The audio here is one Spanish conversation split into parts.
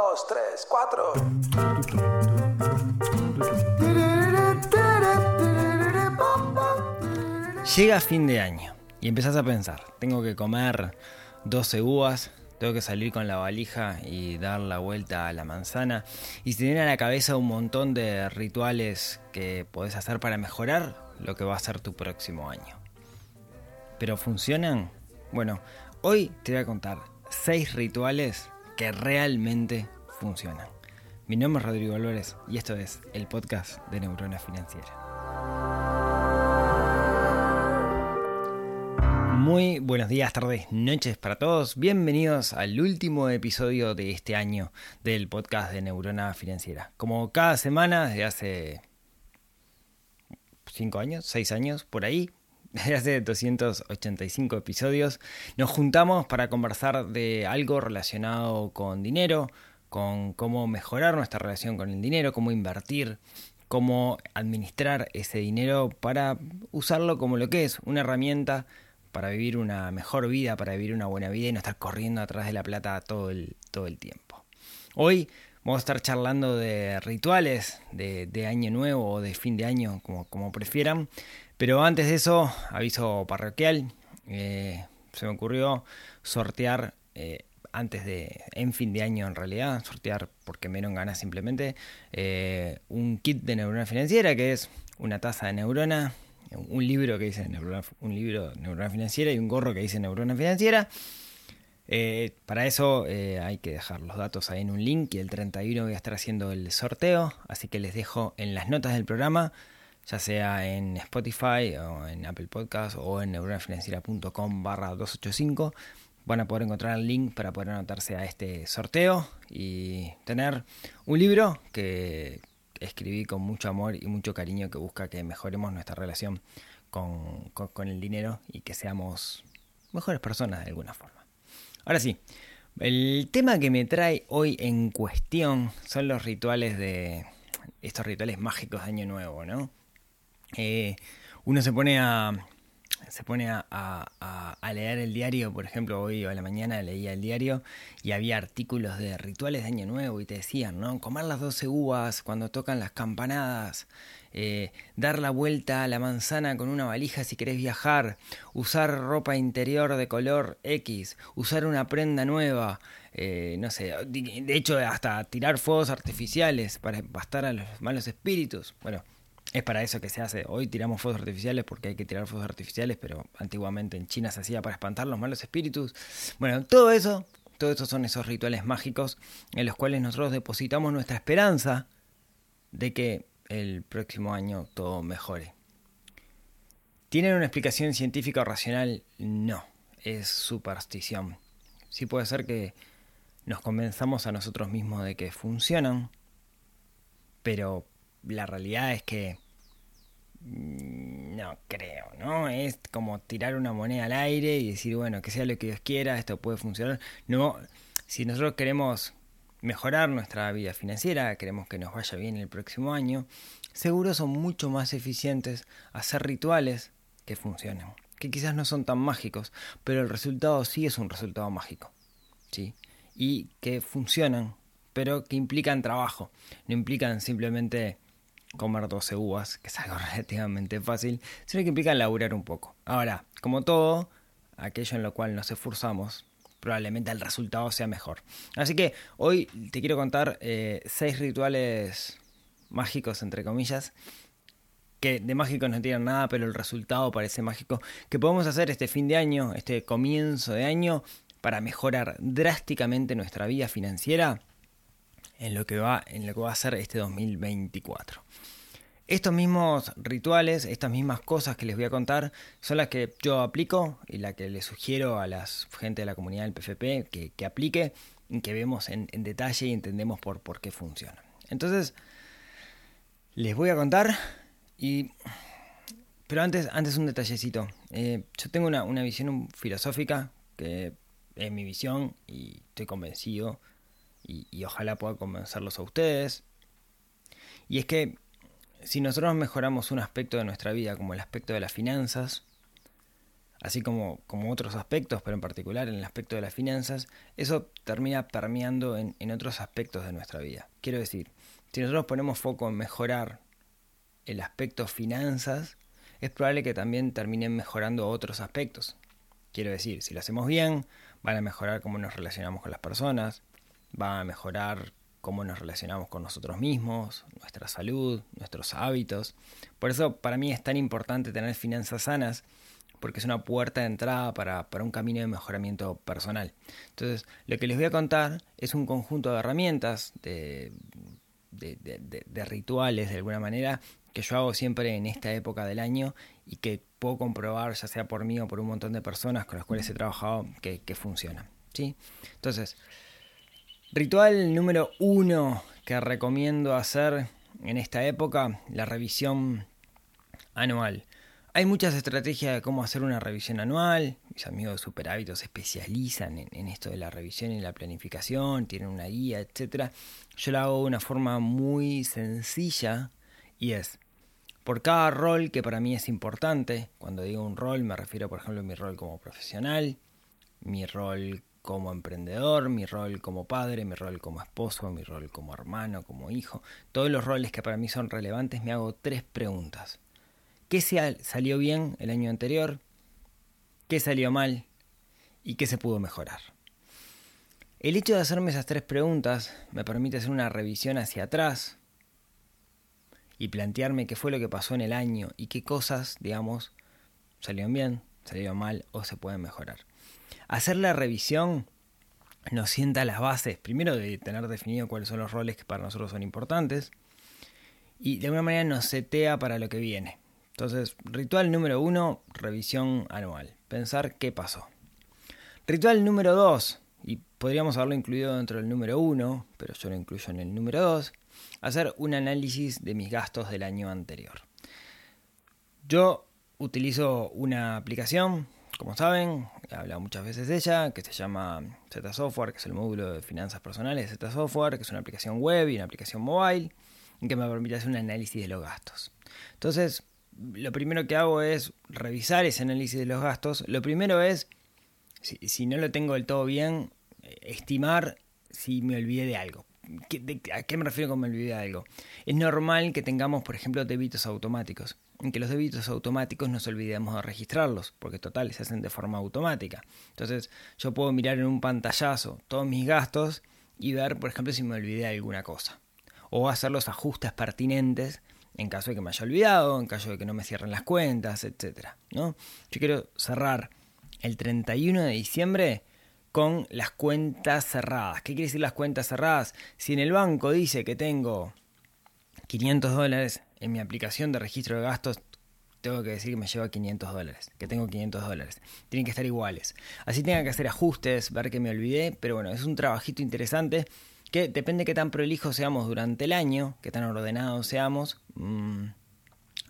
dos, tres, cuatro. Llega fin de año y empezás a pensar, tengo que comer 12 uvas, tengo que salir con la valija y dar la vuelta a la manzana. Y se viene a la cabeza un montón de rituales que podés hacer para mejorar lo que va a ser tu próximo año. ¿Pero funcionan? Bueno, hoy te voy a contar 6 rituales que realmente funcionan. Mi nombre es Rodrigo Álvarez y esto es el podcast de Neurona Financiera. Muy buenos días, tardes, noches para todos. Bienvenidos al último episodio de este año del podcast de Neurona Financiera. Como cada semana, desde hace 5 años, 6 años, por ahí, desde hace 285 episodios, nos juntamos para conversar de algo relacionado con dinero, con cómo mejorar nuestra relación con el dinero, cómo invertir, cómo administrar ese dinero para usarlo como lo que es, una herramienta para vivir una mejor vida, para vivir una buena vida y no estar corriendo atrás de la plata todo el, todo el tiempo. Hoy vamos a estar charlando de rituales de, año nuevo o de fin de año, como, como prefieran. Pero antes de eso, aviso parroquial. Eh, se me ocurrió sortear eh, antes de, en fin de año en realidad, sortear porque me dieron ganas simplemente, eh, un kit de neurona financiera que es una taza de neurona, un libro que dice neurona, un libro neurona financiera y un gorro que dice neurona financiera. Para eso hay que dejar los datos ahí en un link y el 31 voy a estar haciendo el sorteo, así que les dejo en las notas del programa, ya sea en Spotify o en Apple Podcast o en neuronafinanciera.com barra 285, van a poder encontrar el link para poder anotarse a este sorteo y tener un libro que, escribí con mucho amor y mucho cariño que busca que mejoremos nuestra relación con, el dinero y que seamos mejores personas de alguna forma. Ahora sí, el tema que me trae hoy en cuestión son los rituales de estos rituales mágicos de Año Nuevo, ¿no? Eh, uno se pone a, se pone a, leer el diario, por ejemplo, hoy a la mañana leía el diario y había artículos de rituales de Año Nuevo y te decían, ¿no? Comer las 12 uvas cuando tocan las campanadas, eh, dar la vuelta a la manzana con una valija si querés viajar, usar ropa interior de color X, usar una prenda nueva, eh, no sé, de hecho hasta tirar fuegos artificiales para bastar a los malos espíritus. Bueno, es para eso que se hace. Hoy tiramos fuegos artificiales porque hay que tirar fuegos artificiales, pero antiguamente en China se hacía para espantar los malos espíritus. Bueno, todo eso, todo eso son esos rituales mágicos en los cuales nosotros depositamos nuestra esperanza de que el próximo año todo mejore. ¿Tienen una explicación científica o racional? No, es superstición. Sí puede ser que nos convenzamos a nosotros mismos de que funcionan, pero la realidad es que mm, no creo, ¿no? Es como tirar una moneda al aire y decir, bueno, que sea lo que Dios quiera, esto puede funcionar. No, si nosotros queremos mejorar nuestra vida financiera, queremos que nos vaya bien el próximo año, seguro son mucho más eficientes hacer rituales que funcionen, que quizás no son tan mágicos, pero el resultado sí es un resultado mágico, ¿sí? Y que funcionan, pero que implican trabajo, no implican simplemente comer 12 uvas, que es algo relativamente fácil, sino que implica laburar un poco. Ahora, como todo, aquello en lo cual nos esforzamos, probablemente el resultado sea mejor. Así que hoy te quiero contar 6 eh, rituales mágicos, entre comillas, que de mágicos no tienen nada, pero el resultado parece mágico, que podemos hacer este fin de año, este comienzo de año, para mejorar drásticamente nuestra vida financiera en lo que va, en lo que va a ser este 2024. Estos mismos rituales, estas mismas cosas que les voy a contar, son las que yo aplico y las que les sugiero a la gente de la comunidad del PFP que, aplique y que vemos en, detalle y entendemos por, por qué funcionan. Entonces, les voy a contar y... Pero antes, antes un detallecito. Eh, yo tengo una, una visión filosófica que es mi visión y estoy convencido y, ojalá pueda convencerlos a ustedes. Y es que si nosotros mejoramos un aspecto de nuestra vida, como el aspecto de las finanzas, así como, como otros aspectos, pero en particular en el aspecto de las finanzas, eso termina permeando en, en otros aspectos de nuestra vida. Quiero decir, si nosotros ponemos foco en mejorar el aspecto finanzas, es probable que también terminen mejorando otros aspectos. Quiero decir, si lo hacemos bien, van a mejorar cómo nos relacionamos con las personas, van a mejorar cómo nos relacionamos con nosotros mismos, nuestra salud, nuestros hábitos. Por eso para mí es tan importante tener finanzas sanas, porque es una puerta de entrada para, un camino de mejoramiento personal. Entonces, lo que les voy a contar es un conjunto de herramientas, de, de rituales de alguna manera, que yo hago siempre en esta época del año y que puedo comprobar, ya sea por mí o por un montón de personas con las cuales he trabajado, que, que funcionan. ¿sí? Entonces, ritual número uno que recomiendo hacer en esta época, la revisión anual. Hay muchas estrategias de cómo hacer una revisión anual. Mis amigos de Super Hábitos se especializan en, esto de la revisión y la planificación, tienen una guía, etc. Yo la hago de una forma muy sencilla y es, por cada rol que para mí es importante, cuando digo un rol me refiero por ejemplo a mi rol como profesional, mi rol como emprendedor, mi rol como padre, mi rol como esposo, mi rol como hermano, como hijo, todos los roles que para mí son relevantes, me hago tres preguntas. ¿Qué salió bien el año anterior? ¿Qué salió mal? ¿Y qué se pudo mejorar? El hecho de hacerme esas tres preguntas me permite hacer una revisión hacia atrás y plantearme qué fue lo que pasó en el año y qué cosas, digamos, salieron bien, salieron mal o se pueden mejorar. Hacer la revisión nos sienta las bases, primero de tener definido cuáles son los roles que para nosotros son importantes y de alguna manera nos setea para lo que viene. Entonces, ritual número uno, revisión anual. Pensar qué pasó. Ritual número dos, y podríamos haberlo incluido dentro del número uno, pero yo lo incluyo en el número dos, hacer un análisis de mis gastos del año anterior. Yo utilizo una aplicación, como saben, he hablado muchas veces de ella, que se llama Z Software, que es el módulo de finanzas personales de Z Software, que es una aplicación web y una aplicación mobile, que me permite hacer un análisis de los gastos. Entonces, lo primero que hago es revisar ese análisis de los gastos. Lo primero es, si, si no lo tengo del todo bien, estimar si me olvidé de algo. ¿A qué me refiero con me olvidé algo? Es normal que tengamos, por ejemplo, débitos automáticos. En que los débitos automáticos nos olvidemos de registrarlos, porque total, se hacen de forma automática. Entonces, yo puedo mirar en un pantallazo todos mis gastos y ver, por ejemplo, si me olvidé alguna cosa. O hacer los ajustes pertinentes en caso de que me haya olvidado, en caso de que no me cierren las cuentas, etc. ¿no? Yo quiero cerrar el 31 de diciembre con las cuentas cerradas. ¿Qué quiere decir las cuentas cerradas? Si en el banco dice que tengo 500 dólares en mi aplicación de registro de gastos, tengo que decir que me lleva 500 dólares, que tengo 500 dólares. Tienen que estar iguales. Así tenga que hacer ajustes, ver que me olvidé, pero bueno, es un trabajito interesante que depende de qué tan prolijos seamos durante el año, qué tan ordenados seamos. Mmm,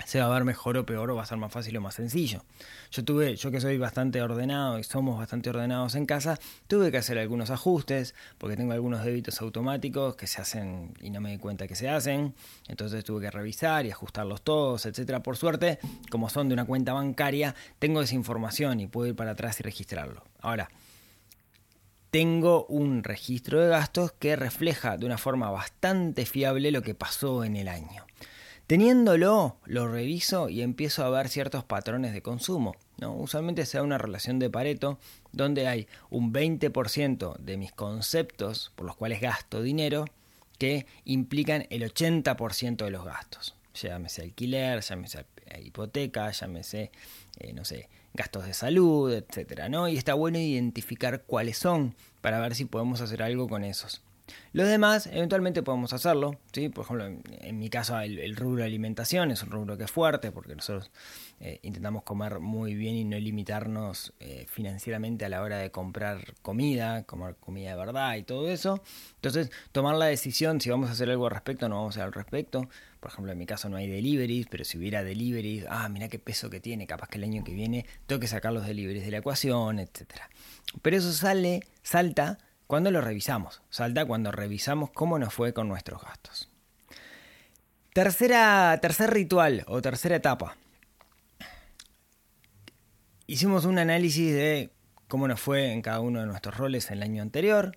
se va a ver mejor o peor o va a ser más fácil o más sencillo. Yo tuve, yo que soy bastante ordenado y somos bastante ordenados en casa, tuve que hacer algunos ajustes porque tengo algunos débitos automáticos que se hacen y no me di cuenta que se hacen, entonces tuve que revisar y ajustarlos todos, etcétera. Por suerte, como son de una cuenta bancaria, tengo esa información y puedo ir para atrás y registrarlo. Ahora, tengo un registro de gastos que refleja de una forma bastante fiable lo que pasó en el año. Teniéndolo, lo reviso y empiezo a ver ciertos patrones de consumo. ¿no? Usualmente se da una relación de Pareto donde hay un 20% de mis conceptos por los cuales gasto dinero que implican el 80% de los gastos. Llámese alquiler, llámese hipoteca, llámese, eh, no sé, gastos de salud, etc. ¿no? Y está bueno identificar cuáles son para ver si podemos hacer algo con esos. Los demás, eventualmente podemos hacerlo, ¿sí? Por ejemplo, en, mi caso, el, rubro de alimentación es un rubro que es fuerte porque nosotros eh, intentamos comer muy bien y no limitarnos eh, financieramente a la hora de comprar comida, comer comida de verdad y todo eso. Entonces, tomar la decisión si vamos a hacer algo al respecto o no vamos a hacer al respecto. Por ejemplo, en mi caso no hay deliveries, pero si hubiera deliveries, ah, mira qué peso que tiene, capaz que el año que viene tengo que sacar los deliveries de la ecuación, etc. Pero eso sale, salta cuando lo revisamos. Salta cuando revisamos cómo nos fue con nuestros gastos. Tercera, tercer ritual o tercera etapa. hicimos un análisis de cómo nos fue en cada uno de nuestros roles en el año anterior.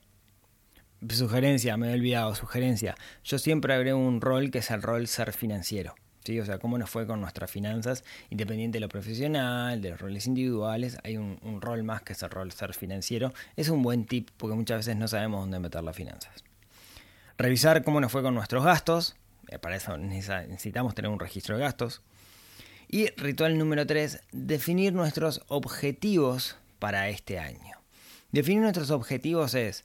Sugerencia, me he olvidado, sugerencia. Yo siempre agrego un rol que es el rol ser financiero. O sea, cómo nos fue con nuestras finanzas, independiente de lo profesional, de los roles individuales, hay un, rol más que es el rol ser financiero. Es un buen tip porque muchas veces no sabemos dónde meter las finanzas. Revisar cómo nos fue con nuestros gastos, eh, para eso necesitamos tener un registro de gastos. Y ritual número 3, definir nuestros objetivos para este año. Definir nuestros objetivos es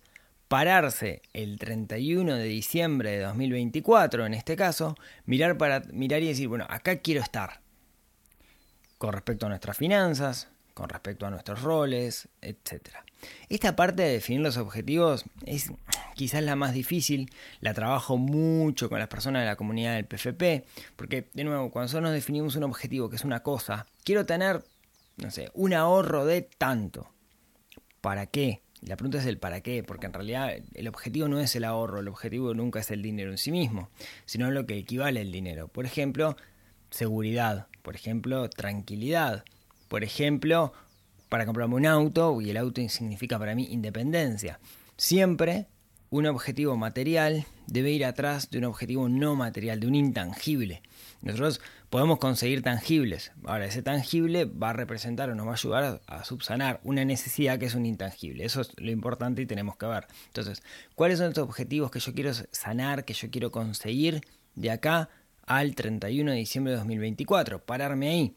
pararse el 31 de diciembre de 2024, en este caso, mirar, para, mirar y decir, bueno, acá quiero estar. Con respecto a nuestras finanzas, con respecto a nuestros roles, etc. Esta parte de definir los objetivos es quizás la más difícil, la trabajo mucho con las personas de la comunidad del PFP, porque de nuevo, cuando nosotros definimos un objetivo que es una cosa, quiero tener, no sé, un ahorro de tanto. ¿Para qué? La pregunta es el para qué, porque en realidad el objetivo no es el ahorro, el objetivo nunca es el dinero en sí mismo, sino lo que equivale al dinero. Por ejemplo, seguridad, por ejemplo, tranquilidad, por ejemplo, para comprarme un auto, y el auto significa para mí independencia. Siempre un objetivo material debe ir atrás de un objetivo no material, de un intangible. Nosotros podemos conseguir tangibles. Ahora, ese tangible va a representar o nos va a ayudar a, subsanar una necesidad que es un intangible. Eso es lo importante y tenemos que ver. Entonces, ¿cuáles son los objetivos que yo quiero sanar, que yo quiero conseguir de acá al 31 de diciembre de 2024? Pararme ahí.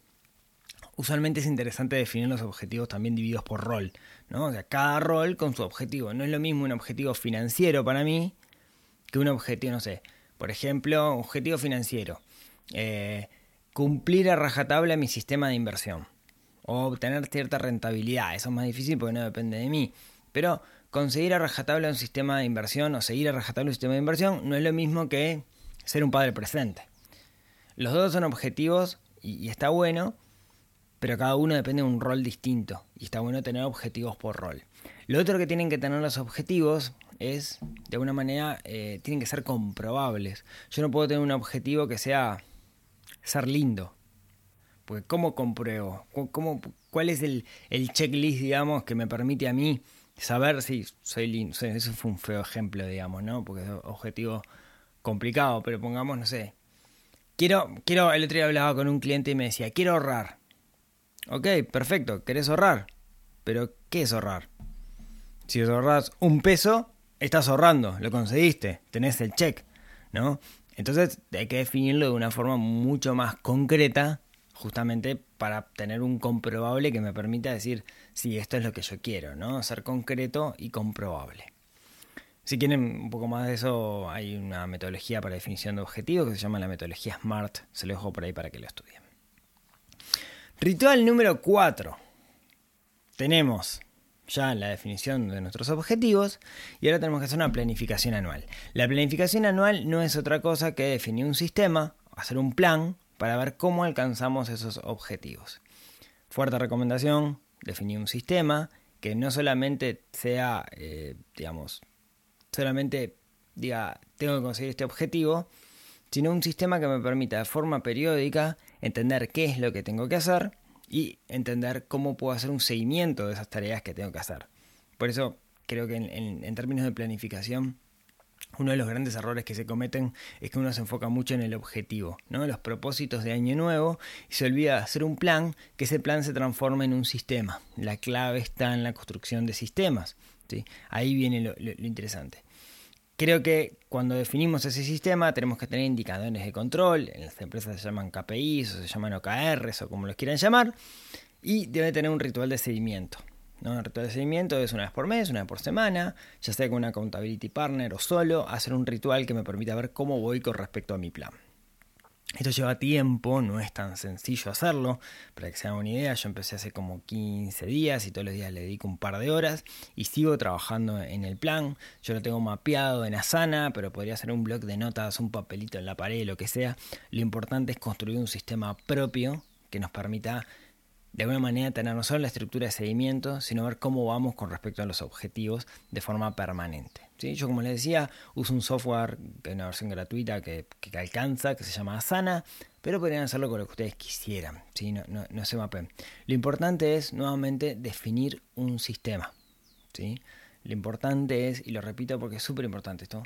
Usualmente es interesante definir los objetivos también divididos por rol, ¿no? O sea, cada rol con su objetivo. No es lo mismo un objetivo financiero para mí que un objetivo, no sé, por ejemplo, objetivo financiero eh, cumplir a rajatabla mi sistema de inversión o obtener cierta rentabilidad. Eso es más difícil porque no depende de mí. Pero conseguir a rajatabla un sistema de inversión o seguir a rajatabla un sistema de inversión no es lo mismo que ser un padre presente. Los dos son objetivos y, está bueno, pero cada uno depende de un rol distinto y está bueno tener objetivos por rol. Lo otro que tienen que tener los objetivos es, de alguna manera, eh, tienen que ser comprobables. Yo no puedo tener un objetivo que sea ser lindo. Porque ¿cómo compruebo? ¿Cómo, ¿Cuál es el, checklist, digamos, que me permite a mí saber si soy lindo? Eso fue un feo ejemplo, digamos, ¿no? Porque es un objetivo complicado, pero pongamos, no sé. Quiero, quiero, el otro día hablaba con un cliente y me decía, quiero ahorrar. Ok, perfecto, ¿querés ahorrar? Pero, ¿qué es ahorrar? Si ahorras un peso, estás ahorrando, lo conseguiste, tenés el check, ¿no? Entonces hay que definirlo de una forma mucho más concreta, justamente para tener un comprobable que me permita decir, sí, esto es lo que yo quiero, ¿no? Ser concreto y comprobable. Si quieren un poco más de eso, hay una metodología para definición de objetivos que se llama la metodología SMART. Se lo dejo por ahí para que lo estudien. Ritual número 4. Tenemos ya la definición de nuestros objetivos y ahora tenemos que hacer una planificación anual. La planificación anual no es otra cosa que definir un sistema, hacer un plan para ver cómo alcanzamos esos objetivos. Fuerte recomendación, definir un sistema que no solamente sea, eh, digamos, solamente diga, tengo que conseguir este objetivo, sino un sistema que me permita de forma periódica entender qué es lo que tengo que hacer y entender cómo puedo hacer un seguimiento de esas tareas que tengo que hacer. Por eso creo que en, términos de planificación, uno de los grandes errores que se cometen es que uno se enfoca mucho en el objetivo, ¿no? los propósitos de año nuevo, y se olvida hacer un plan, que ese plan se transforme en un sistema. La clave está en la construcción de sistemas. ¿sí? Ahí viene lo interesante. Creo que cuando definimos ese sistema tenemos que tener indicadores de control, en las empresas se llaman KPIs o se llaman OKRs o como los quieran llamar, y debe tener un ritual de seguimiento. ¿no? Un ritual de seguimiento es una vez por mes, una vez por semana, ya sea con una accountability partner o solo, hacer un ritual que me permita ver cómo voy con respecto a mi plan. Esto lleva tiempo, no es tan sencillo hacerlo. Para que se hagan una idea, yo empecé hace como 15 días y todos los días le dedico un par de horas y sigo trabajando en el plan. Yo lo tengo mapeado en Asana, pero podría ser un blog de notas, un papelito en la pared, lo que sea. Lo importante es construir un sistema propio que nos permita de alguna manera tener no solo la estructura de seguimiento, sino ver cómo vamos con respecto a los objetivos de forma permanente. ¿sí? Yo, como les decía, uso un software, una versión gratuita que, que alcanza, que se llama Asana, pero podrían hacerlo con lo que ustedes quisieran, ¿sí? no, no, se mapen. Lo importante es, nuevamente, definir un sistema. ¿sí? Lo importante es, y lo repito porque es súper importante esto,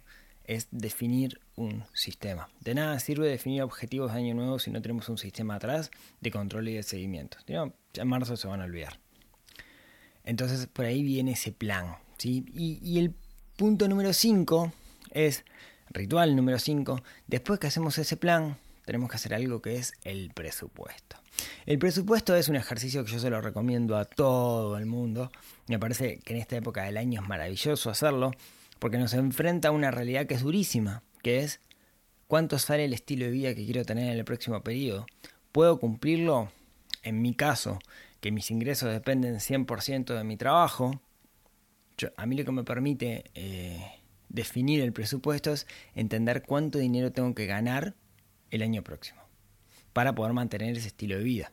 es definir un sistema. De nada sirve definir objetivos de año nuevo si no tenemos un sistema atrás de control y de seguimiento. Ya en marzo se van a olvidar. Entonces por ahí viene ese plan. ¿sí? Y, y el punto número 5 es, ritual número 5, después que hacemos ese plan, tenemos que hacer algo que es el presupuesto. El presupuesto es un ejercicio que yo se lo recomiendo a todo el mundo. Me parece que en esta época del año es maravilloso hacerlo porque nos enfrenta a una realidad que es durísima, que es cuánto sale el estilo de vida que quiero tener en el próximo periodo. ¿Puedo cumplirlo? En mi caso, que mis ingresos dependen 100% de mi trabajo, a mí lo que me permite eh, definir el presupuesto es entender cuánto dinero tengo que ganar el año próximo para poder mantener ese estilo de vida.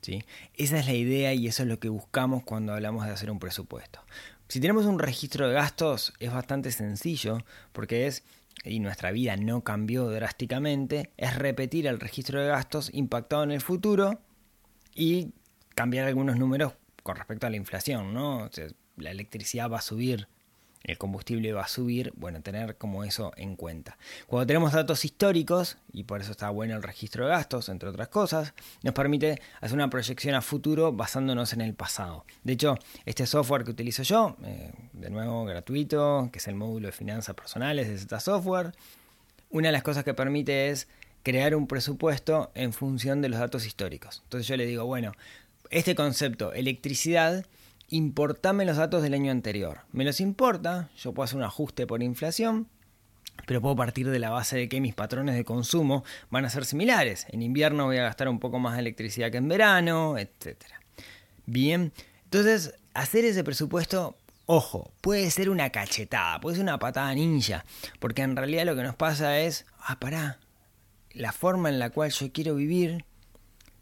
¿sí? Esa es la idea y eso es lo que buscamos cuando hablamos de hacer un presupuesto. Si tenemos un registro de gastos es bastante sencillo porque es, y nuestra vida no cambió drásticamente, es repetir el registro de gastos impactado en el futuro y cambiar algunos números con respecto a la inflación, ¿no? la electricidad va a subir el combustible va a subir, bueno, tener como eso en cuenta. Cuando tenemos datos históricos, y por eso está bueno el registro de gastos, entre otras cosas, nos permite hacer una proyección a futuro basándonos en el pasado. De hecho, este software que utilizo yo, eh, de nuevo gratuito, que es el módulo de finanzas personales de Z Software, una de las cosas que permite es crear un presupuesto en función de los datos históricos. Entonces yo le digo, bueno, este concepto, electricidad, importame los datos del año anterior. Me los importa, yo puedo hacer un ajuste por inflación, pero puedo partir de la base de que mis patrones de consumo van a ser similares. En invierno voy a gastar un poco más de electricidad que en verano, etc. Bien, entonces hacer ese presupuesto, ojo, puede ser una cachetada, puede ser una patada ninja, porque en realidad lo que nos pasa es, ah, pará, la forma en la cual yo quiero vivir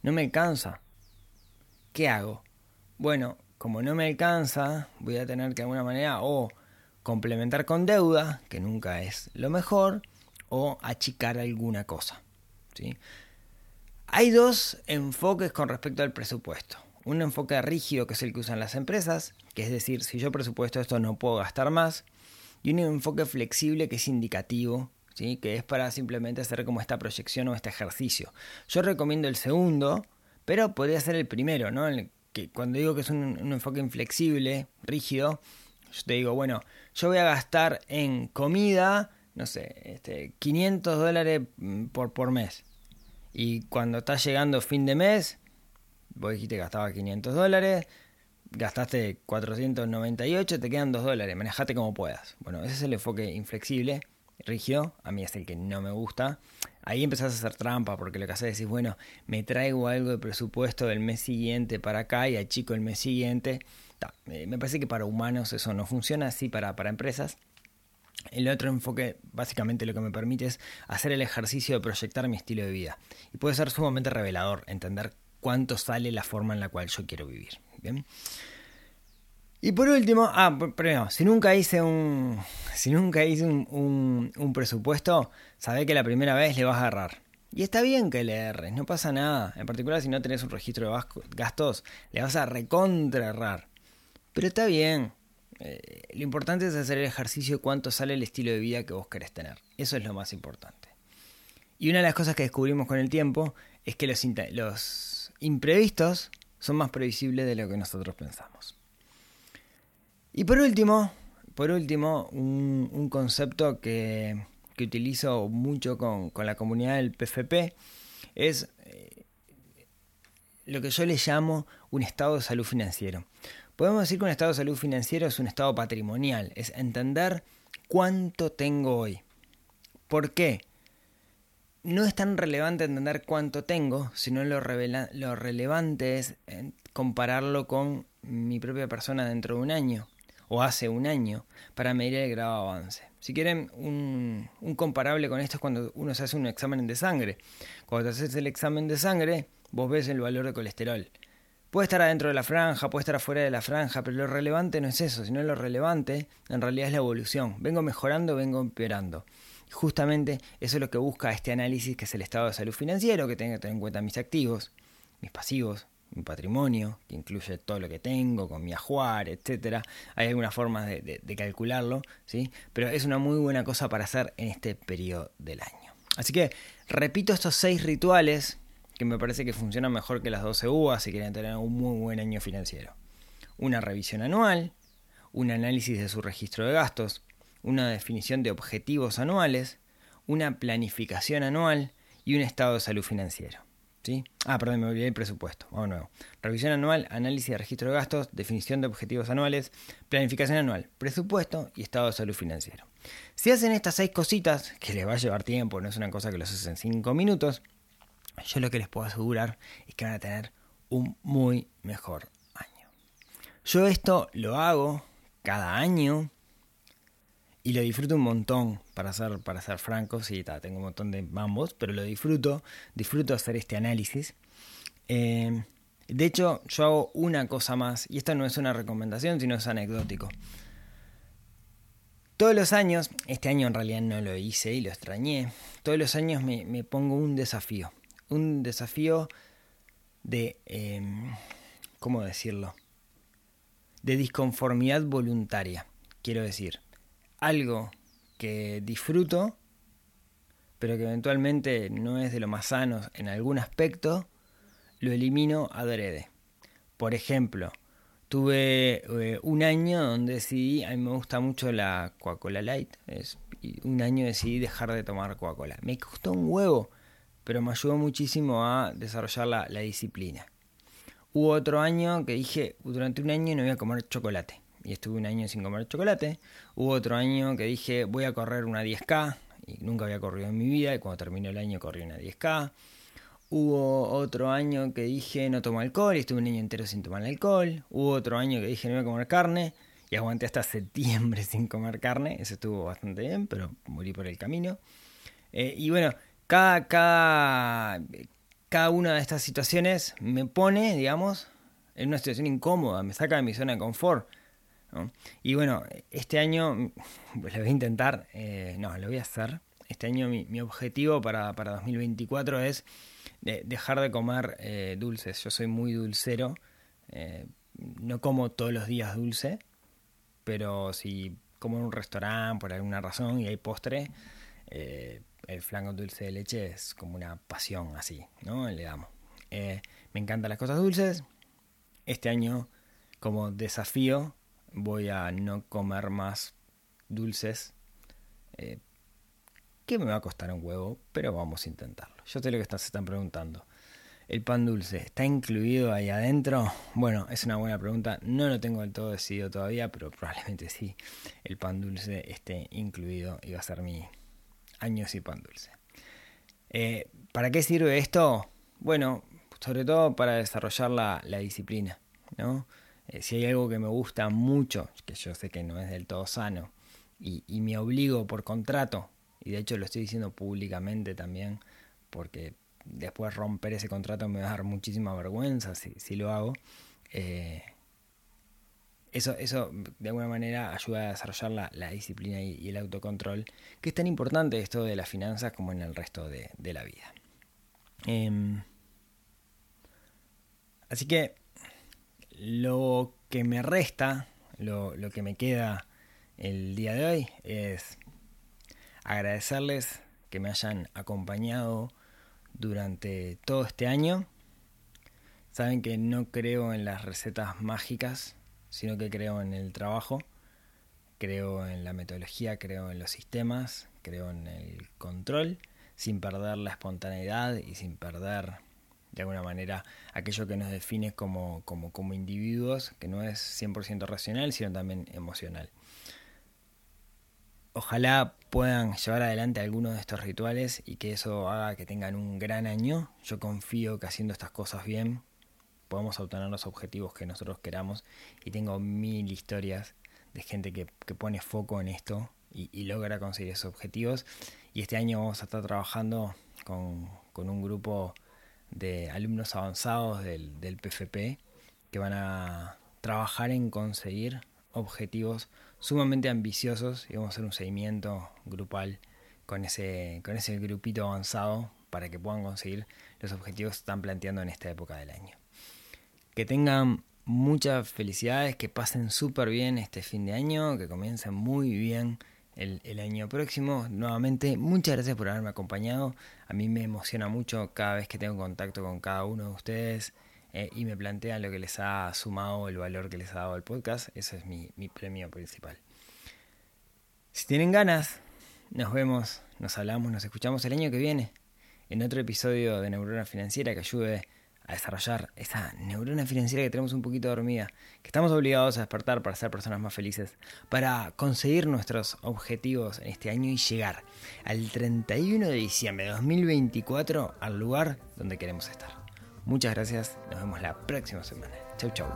no me alcanza. ¿Qué hago? Bueno, como no me alcanza, voy a tener que de alguna manera o complementar con deuda, que nunca es lo mejor, o achicar alguna cosa. ¿sí? Hay dos enfoques con respecto al presupuesto. Un enfoque rígido, que es el que usan las empresas, que es decir, si yo presupuesto esto no puedo gastar más, y un enfoque flexible que es indicativo, ¿sí? que es para simplemente hacer como esta proyección o este ejercicio. Yo recomiendo el segundo, pero podría ser el primero, ¿no? Que cuando digo que es un, enfoque inflexible, rígido, yo te digo, bueno, yo voy a gastar en comida, no sé, este, 500 dólares mm, por, por mes. Y cuando está llegando fin de mes, vos dijiste que gastaba 500 dólares, gastaste 498, te quedan 2 dólares, manejate como puedas. Bueno, ese es el enfoque inflexible, rígido, a mí es el que no me gusta ahí empezás a hacer trampa, porque lo que haces es bueno, me traigo algo de presupuesto del mes siguiente para acá y achico el mes siguiente. me parece que para humanos eso no funciona así para, para empresas. El otro enfoque básicamente lo que me permite es hacer el ejercicio de proyectar mi estilo de vida. Y puede ser sumamente revelador entender cuánto sale la forma en la cual yo quiero vivir. ¿Bien? Y por último, ah, pero si nunca hice un, si nunca hice un, presupuesto, sabe que la primera vez le vas a agarrar. Y está bien que le erres, no pasa nada. En particular si no tenés un registro de gastos, le vas a recontra errar. Pero está bien. Eh, lo importante es hacer el ejercicio de cuánto sale el estilo de vida que vos querés tener. Eso es lo más importante. Y una de las cosas que descubrimos con el tiempo es que los imprevistos son más previsibles de lo que nosotros pensamos. Y por último, por último, un, concepto que, utilizo mucho con, la comunidad del PFP es eh, lo que yo le llamo un estado de salud financiero. Podemos decir que un estado de salud financiero es un estado patrimonial, es entender cuánto tengo hoy. ¿Por qué? No es tan relevante entender cuánto tengo, sino lo, lo relevante es eh, compararlo con mi propia persona dentro de un año o hace un año para medir el grado de avance. Si quieren, un, comparable con esto es cuando uno se hace un examen de sangre. Cuando te haces el examen de sangre, vos ves el valor de colesterol. Puede estar adentro de la franja, puede estar afuera de la franja, pero lo relevante no es eso, sino lo relevante en realidad es la evolución. Vengo mejorando, vengo empeorando. Justamente eso es lo que busca este análisis, que es el estado de salud financiero, que tenga que tener en cuenta mis activos, mis pasivos, mi patrimonio, que incluye todo lo que tengo, con mi ajuar, etcétera. Hay algunas formas de, calcularlo, ¿sí? Pero es una muy buena cosa para hacer en este periodo del año. Así que repito estos seis rituales que me parece que funcionan mejor que las 12 uvas si quieren tener un muy buen año financiero. Una revisión anual, un análisis de su registro de gastos, una definición de objetivos anuales, una planificación anual y un estado de salud financiero. ¿Sí? Ah, perdón, me olvidé el presupuesto. Vamos nuevo. Revisión anual, análisis de registro de gastos, definición de objetivos anuales, planificación anual, presupuesto y estado de salud financiero. Si hacen estas seis cositas, que les va a llevar tiempo, no es una cosa que los hacen en cinco minutos, yo lo que les puedo asegurar es que van a tener un muy mejor año. Yo esto lo hago cada año y lo disfruto un montón, para ser, para ser franco, sí, tengo un montón de mambos, pero lo disfruto, disfruto hacer este análisis. Eh, de hecho, yo hago una cosa más, y esta no es una recomendación, sino es anecdótico. Todos los años, este año en realidad no lo hice y lo extrañé, todos los años me, pongo un desafío, un desafío de, em, ¿cómo decirlo? De disconformidad voluntaria, quiero decir algo que disfruto, pero que eventualmente no es de lo más sano en algún aspecto, lo elimino adrede. Por ejemplo, tuve eh, un año donde decidí, a mí me gusta mucho la Coca-Cola Light, es, y un año decidí dejar de tomar Coca-Cola. Me costó un huevo, pero me ayudó muchísimo a desarrollar la, la disciplina. Hubo otro año que dije, durante un año no voy a comer chocolate y estuve un año sin comer chocolate. Hubo otro año que dije voy a correr una 10K y nunca había corrido en mi vida y cuando terminó el año corrí una 10K. Hubo otro año que dije no tomo alcohol y estuve un año entero sin tomar alcohol. Hubo otro año que dije no voy a comer carne y aguanté hasta septiembre sin comer carne. Eso estuvo bastante bien, pero morí por el camino. Eh, y bueno, cada, cada, cada una de estas situaciones me pone, digamos, en una situación incómoda, me saca de mi zona de confort. Y bueno, este año pues lo voy a intentar, eh, no, lo voy a hacer. Este año mi, objetivo para, para, 2024 es dejar de comer eh, dulces. Yo soy muy dulcero, eh, no como todos los días dulce, pero si como en un restaurante por alguna razón y hay postre, el flanco dulce de leche es como una pasión así, ¿no? Le damos. me encantan las cosas dulces. Este año, como desafío, voy a no comer más dulces. Eh, que me va a costar un huevo, pero vamos a intentarlo. Yo sé lo que se están preguntando. ¿El pan dulce está incluido ahí adentro? Bueno, es una buena pregunta. No lo tengo del todo decidido todavía, pero probablemente sí. El pan dulce esté incluido y va a ser mi año sin pan dulce. Eh, ¿Para qué sirve esto? Bueno, sobre todo para desarrollar la, la disciplina, ¿no? Eh, si hay algo que me gusta mucho, que yo sé que no es del todo sano, y, me obligo por contrato, y de hecho lo estoy diciendo públicamente también, porque después romper ese contrato me va a dar muchísima vergüenza si, lo hago. Eh, eso, eso de alguna manera ayuda a desarrollar la, disciplina y, el autocontrol, que es tan importante esto de las finanzas como en el resto de, la vida. Em, así que lo que me resta, lo, que me queda el día de hoy es agradecerles que me hayan acompañado durante todo este año. Saben que no creo en las recetas mágicas, sino que creo en el trabajo, creo en la metodología, creo en los sistemas, creo en el control, sin perder la espontaneidad y sin perder de alguna manera aquello que nos define como, como, como individuos, que no es 100% racional, sino también emocional. Ojalá puedan llevar adelante algunos de estos rituales y que eso haga que tengan un gran año. Yo confío que haciendo estas cosas bien podemos obtener los objetivos que nosotros queramos y tengo mil historias de gente que, pone foco en esto y, y, logra conseguir esos objetivos. Y este año vamos a estar trabajando con, con un grupo de alumnos avanzados del, del PFP que van a trabajar en conseguir objetivos sumamente ambiciosos y vamos a hacer un seguimiento grupal con ese, con ese grupito avanzado para que puedan conseguir los objetivos que están planteando en esta época del año. Que tengan muchas felicidades, que pasen súper bien este fin de año, que comiencen muy bien el, año próximo. Nuevamente, muchas gracias por haberme acompañado. A mí me emociona mucho cada vez que tengo contacto con cada uno de ustedes eh, y me plantean lo que les ha sumado, el valor que les ha dado el podcast. Ese es mi, mi premio principal. Si tienen ganas, nos vemos, nos hablamos, nos escuchamos el año que viene en otro episodio de Neurona Financiera que ayude a desarrollar esa neurona financiera que tenemos un poquito dormida, que estamos obligados a despertar para ser personas más felices, para conseguir nuestros objetivos en este año y llegar al 31 de diciembre de 2024 al lugar donde queremos estar. Muchas gracias, nos vemos la próxima semana. Chau, chau.